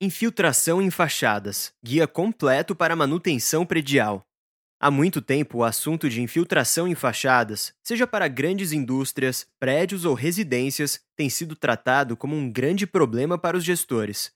Infiltração em fachadas guia completo para manutenção predial. Há muito tempo, o assunto de infiltração em fachadas, seja para grandes indústrias, prédios ou residências, tem sido tratado como um grande problema para os gestores.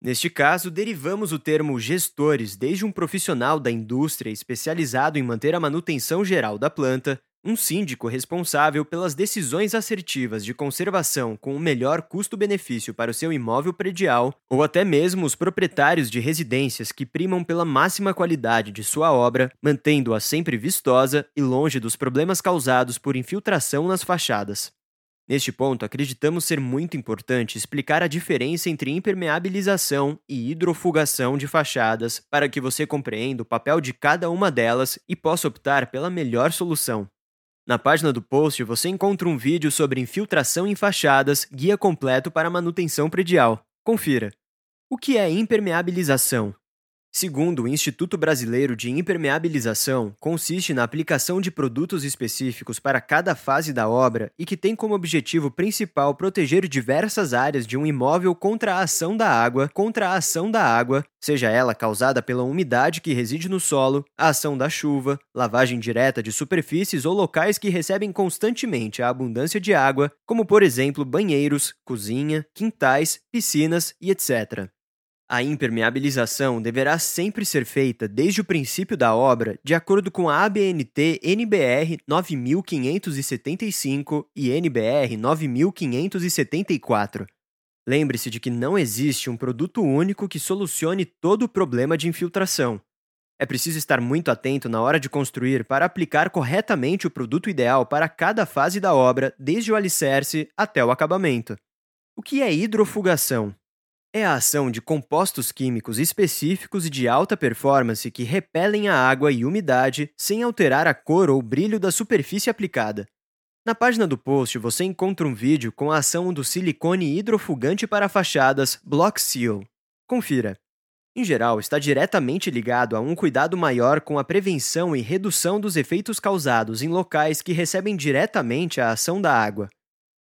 Neste caso, derivamos o termo gestores desde um profissional da indústria especializado em manter a manutenção geral da planta, um síndico responsável pelas decisões assertivas de conservação com o melhor custo-benefício para o seu imóvel predial, ou até mesmo os proprietários de residências que primam pela máxima qualidade de sua obra, mantendo-a sempre vistosa e longe dos problemas causados por infiltração nas fachadas. Neste ponto, acreditamos ser muito importante explicar a diferença entre impermeabilização e hidrofugação de fachadas para que você compreenda o papel de cada uma delas e possa optar pela melhor solução. Na página do post você encontra um vídeo sobre infiltração em fachadas, guia completo para manutenção predial. Confira. O que é impermeabilização? Segundo o Instituto Brasileiro de Impermeabilização, consiste na aplicação de produtos específicos para cada fase da obra e que tem como objetivo principal proteger diversas áreas de um imóvel contra a ação da água, contra a ação da água, seja ela causada pela umidade que reside no solo, a ação da chuva, lavagem direta de superfícies ou locais que recebem constantemente a abundância de água, como por exemplo banheiros, cozinha, quintais, piscinas e etc. A impermeabilização deverá sempre ser feita desde o princípio da obra, de acordo com a ABNT NBR 9575 e NBR 9574. Lembre-se de que não existe um produto único que solucione todo o problema de infiltração. É preciso estar muito atento na hora de construir para aplicar corretamente o produto ideal para cada fase da obra, desde o alicerce até o acabamento. O que é hidrofugação? É a ação de compostos químicos específicos e de alta performance que repelem a água e umidade sem alterar a cor ou brilho da superfície aplicada. Na página do post você encontra um vídeo com a ação do silicone hidrofugante para fachadas Block Seal. Confira. Em geral, está diretamente ligado a um cuidado maior com a prevenção e redução dos efeitos causados em locais que recebem diretamente a ação da água.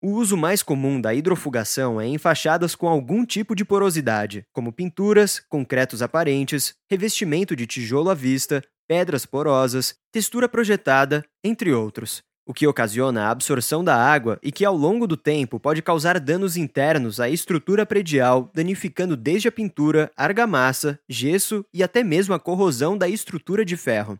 O uso mais comum da hidrofugação é em fachadas com algum tipo de porosidade, como pinturas, concretos aparentes, revestimento de tijolo à vista, pedras porosas, textura projetada, entre outros, o que ocasiona a absorção da água e que ao longo do tempo pode causar danos internos à estrutura predial, danificando desde a pintura, argamassa, gesso e até mesmo a corrosão da estrutura de ferro.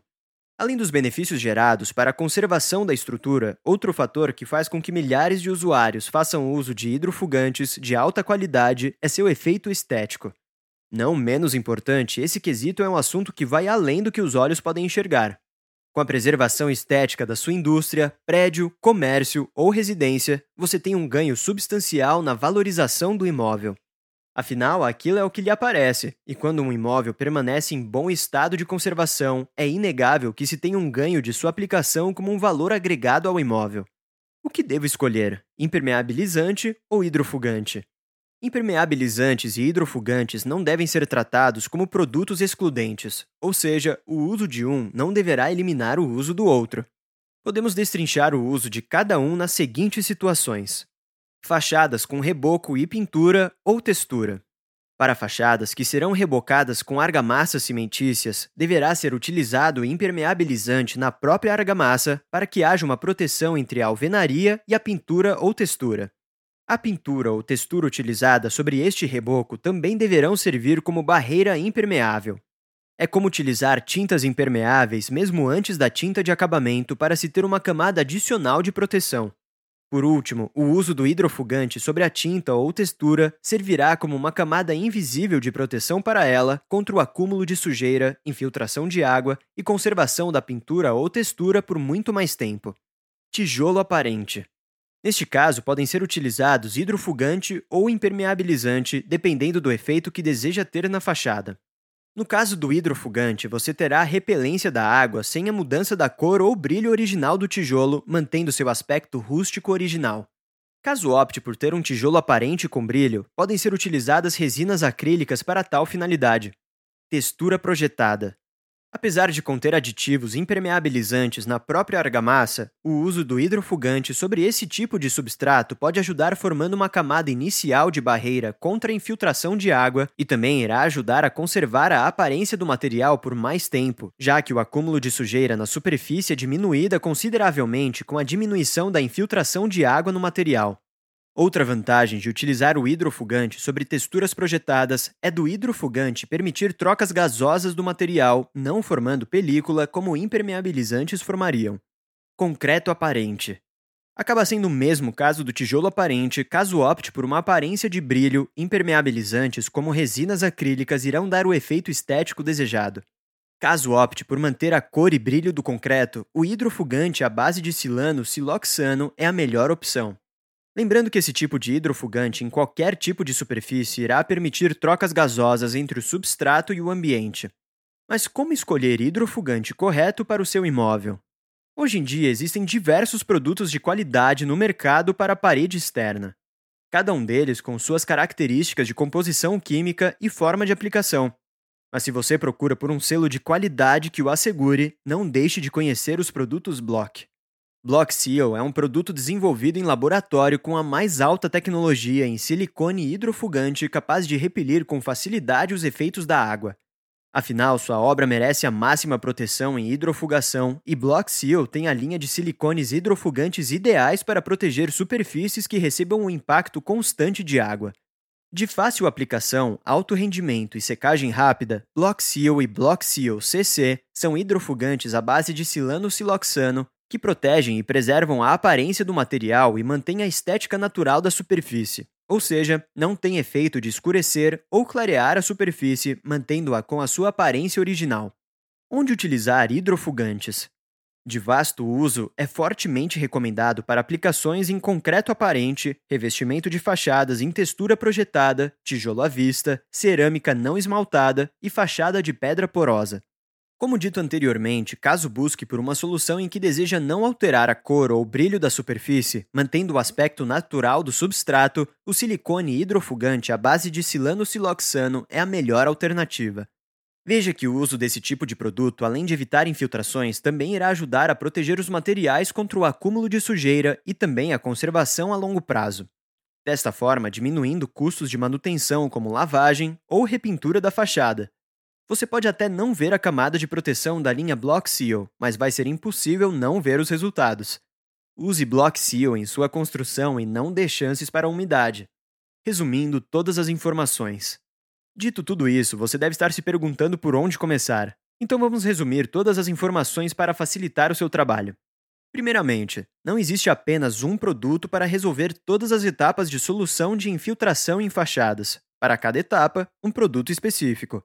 Além dos benefícios gerados para a conservação da estrutura, outro fator que faz com que milhares de usuários façam uso de hidrofugantes de alta qualidade é seu efeito estético. Não menos importante, esse quesito é um assunto que vai além do que os olhos podem enxergar. Com a preservação estética da sua indústria, prédio, comércio ou residência, você tem um ganho substancial na valorização do imóvel. Afinal, aquilo é o que lhe aparece, e quando um imóvel permanece em bom estado de conservação, é inegável que se tem um ganho de sua aplicação como um valor agregado ao imóvel. O que devo escolher? Impermeabilizante ou hidrofugante? Impermeabilizantes e hidrofugantes não devem ser tratados como produtos excludentes, ou seja, o uso de um não deverá eliminar o uso do outro. Podemos destrinchar o uso de cada um nas seguintes situações: fachadas com reboco e pintura ou textura. Para fachadas que serão rebocadas com argamassas cimentícias, deverá ser utilizado impermeabilizante na própria argamassa para que haja uma proteção entre a alvenaria e a pintura ou textura. A pintura ou textura utilizada sobre este reboco também deverão servir como barreira impermeável. É como utilizar tintas impermeáveis mesmo antes da tinta de acabamento para se ter uma camada adicional de proteção. Por último, o uso do hidrofugante sobre a tinta ou textura servirá como uma camada invisível de proteção para ela contra o acúmulo de sujeira, infiltração de água e conservação da pintura ou textura por muito mais tempo. Tijolo aparente. Neste caso, podem ser utilizados hidrofugante ou impermeabilizante, dependendo do efeito que deseja ter na fachada. No caso do hidrofugante, você terá a repelência da água sem a mudança da cor ou brilho original do tijolo, mantendo seu aspecto rústico original. Caso opte por ter um tijolo aparente com brilho, podem ser utilizadas resinas acrílicas para tal finalidade. Textura projetada. Apesar de conter aditivos impermeabilizantes na própria argamassa, o uso do hidrofugante sobre esse tipo de substrato pode ajudar formando uma camada inicial de barreira contra a infiltração de água e também irá ajudar a conservar a aparência do material por mais tempo, já que o acúmulo de sujeira na superfície é diminuída consideravelmente com a diminuição da infiltração de água no material. Outra vantagem de utilizar o hidrofugante sobre texturas projetadas é do hidrofugante permitir trocas gasosas do material, não formando película como impermeabilizantes formariam. Concreto aparente. Acaba sendo o mesmo caso do tijolo aparente, caso opte por uma aparência de brilho, impermeabilizantes como resinas acrílicas irão dar o efeito estético desejado. Caso opte por manter a cor e brilho do concreto, o hidrofugante à base de silano siloxano é a melhor opção. Lembrando que esse tipo de hidrofugante em qualquer tipo de superfície irá permitir trocas gasosas entre o substrato e o ambiente. Mas como escolher hidrofugante correto para o seu imóvel? Hoje em dia existem diversos produtos de qualidade no mercado para a parede externa. Cada um deles com suas características de composição química e forma de aplicação. Mas se você procura por um selo de qualidade que o assegure, não deixe de conhecer os produtos Block. Block Seal é um produto desenvolvido em laboratório com a mais alta tecnologia em silicone hidrofugante capaz de repelir com facilidade os efeitos da água. Afinal, sua obra merece a máxima proteção em hidrofugação e Block Seal tem a linha de silicones hidrofugantes ideais para proteger superfícies que recebam um impacto constante de água. De fácil aplicação, alto rendimento e secagem rápida, Block Seal e Block Seal CC são hidrofugantes à base de silano siloxano que protegem e preservam a aparência do material e mantêm a estética natural da superfície, ou seja, não tem efeito de escurecer ou clarear a superfície, mantendo-a com a sua aparência original. Onde utilizar hidrofugantes? De vasto uso, é fortemente recomendado para aplicações em concreto aparente, revestimento de fachadas em textura projetada, tijolo à vista, cerâmica não esmaltada e fachada de pedra porosa. Como dito anteriormente, caso busque por uma solução em que deseja não alterar a cor ou brilho da superfície, mantendo o aspecto natural do substrato, o silicone hidrofugante à base de silano siloxano é a melhor alternativa. Veja que o uso desse tipo de produto, além de evitar infiltrações, também irá ajudar a proteger os materiais contra o acúmulo de sujeira e também a conservação a longo prazo. Desta forma, diminuindo custos de manutenção como lavagem ou repintura da fachada, você pode até não ver a camada de proteção da linha Block Seal, mas vai ser impossível não ver os resultados. Use Block Seal em sua construção e não dê chances para a umidade. Resumindo todas as informações. Dito tudo isso, você deve estar se perguntando por onde começar. Então vamos resumir todas as informações para facilitar o seu trabalho. Primeiramente, não existe apenas um produto para resolver todas as etapas de solução de infiltração em fachadas. Para cada etapa, um produto específico.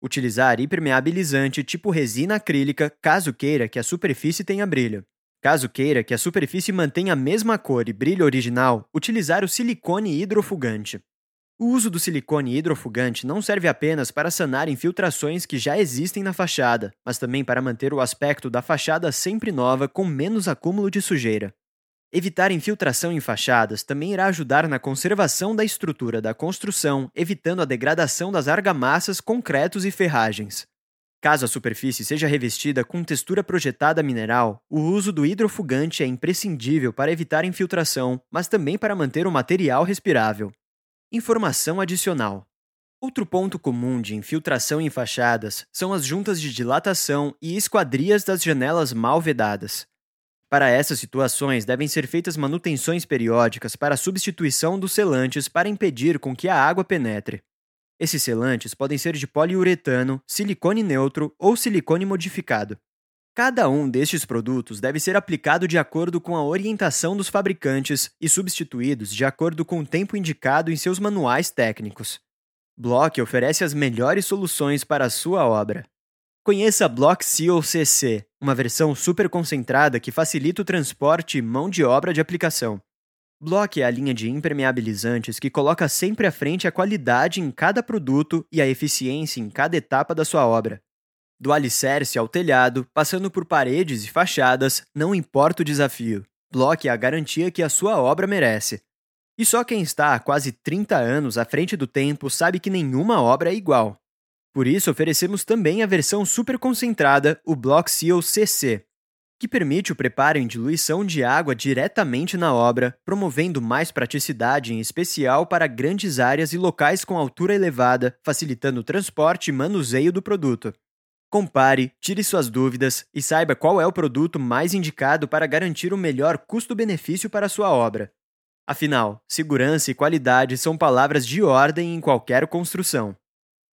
Utilizar impermeabilizante tipo resina acrílica caso queira que a superfície tenha brilho. Caso queira que a superfície mantenha a mesma cor e brilho original, utilizar o silicone hidrofugante. O uso do silicone hidrofugante não serve apenas para sanar infiltrações que já existem na fachada, mas também para manter o aspecto da fachada sempre nova com menos acúmulo de sujeira. Evitar infiltração em fachadas também irá ajudar na conservação da estrutura da construção, evitando a degradação das argamassas, concretos e ferragens. Caso a superfície seja revestida com textura projetada mineral, o uso do hidrofugante é imprescindível para evitar infiltração, mas também para manter o material respirável. Informação adicional: Outro ponto comum de infiltração em fachadas são as juntas de dilatação e esquadrias das janelas mal vedadas. Para essas situações, devem ser feitas manutenções periódicas para a substituição dos selantes para impedir com que a água penetre. Esses selantes podem ser de poliuretano, silicone neutro ou silicone modificado. Cada um destes produtos deve ser aplicado de acordo com a orientação dos fabricantes e substituídos de acordo com o tempo indicado em seus manuais técnicos. Block oferece as melhores soluções para a sua obra. Conheça Block Seal CC, uma versão super concentrada que facilita o transporte e mão de obra de aplicação. Block é a linha de impermeabilizantes que coloca sempre à frente a qualidade em cada produto e a eficiência em cada etapa da sua obra. Do alicerce ao telhado, passando por paredes e fachadas, não importa o desafio. Block é a garantia que a sua obra merece. E só quem está há quase 30 anos à frente do tempo sabe que nenhuma obra é igual. Por isso, oferecemos também a versão super concentrada, o Block Seal CC, que permite o preparo em diluição de água diretamente na obra, promovendo mais praticidade, em especial para grandes áreas e locais com altura elevada, facilitando o transporte e manuseio do produto. Compare, tire suas dúvidas e saiba qual é o produto mais indicado para garantir o melhor custo-benefício para sua obra. Afinal, segurança e qualidade são palavras de ordem em qualquer construção.